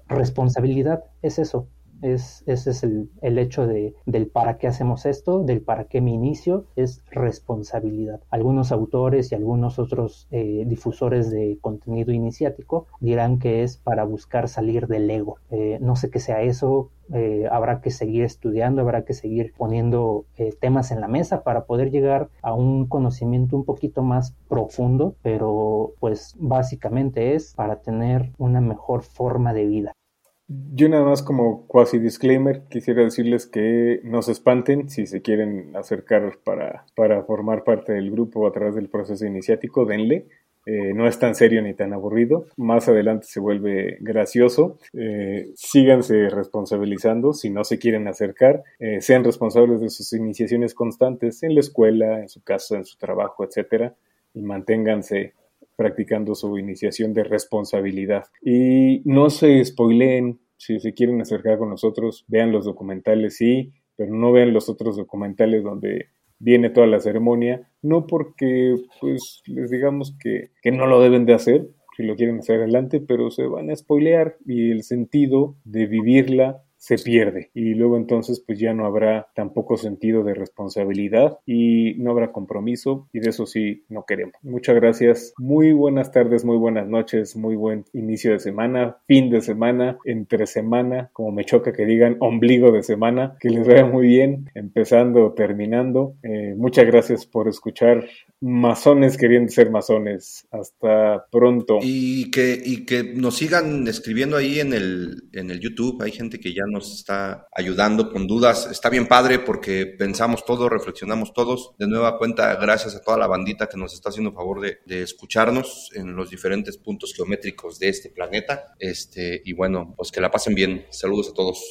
responsabilidad es eso, es, ese es el, el hecho de, del para qué hacemos esto, del para qué me inicio, es responsabilidad. Algunos autores y algunos otros eh, difusores de contenido iniciático dirán que es para buscar salir del ego. Eh, no sé qué sea eso, eh, habrá que seguir estudiando, habrá que seguir poniendo temas en la mesa para poder llegar a un conocimiento un poquito más profundo, pero pues básicamente es para tener una mejor forma de vida. Yo nada más como cuasi disclaimer quisiera decirles que no se espanten si se quieren acercar para, para formar parte del grupo a través del proceso iniciático, denle. Eh, no es tan serio ni tan aburrido. Más adelante se vuelve gracioso. Eh, síganse responsabilizando si no se quieren acercar. Eh, sean responsables de sus iniciaciones constantes en la escuela, en su casa, en su trabajo, etcétera, y manténganse practicando su iniciación de responsabilidad. Y no se spoileen, si se quieren acercar con nosotros, vean los documentales, sí, pero no vean los otros documentales donde viene toda la ceremonia, no porque pues les digamos que, que no lo deben de hacer, si lo quieren hacer adelante, pero se van a spoilear y el sentido de vivirla se pierde y luego entonces pues ya no habrá tampoco sentido de responsabilidad y no habrá compromiso y de eso sí no queremos. Muchas gracias, muy buenas tardes, muy buenas noches, muy buen inicio de semana, fin de semana, entre semana, como me choca que digan ombligo de semana, que les vaya muy bien, empezando, terminando. Eh, muchas gracias por escuchar masones queriendo ser masones. Hasta pronto. Y que, y que nos sigan escribiendo ahí en el, en el YouTube. Hay gente que ya nos está ayudando con dudas. Está bien padre porque pensamos todos, reflexionamos todos. De nueva cuenta, gracias a toda la bandita que nos está haciendo favor de, de escucharnos en los diferentes puntos geométricos de este planeta. Este, y bueno, pues que la pasen bien. Saludos a todos.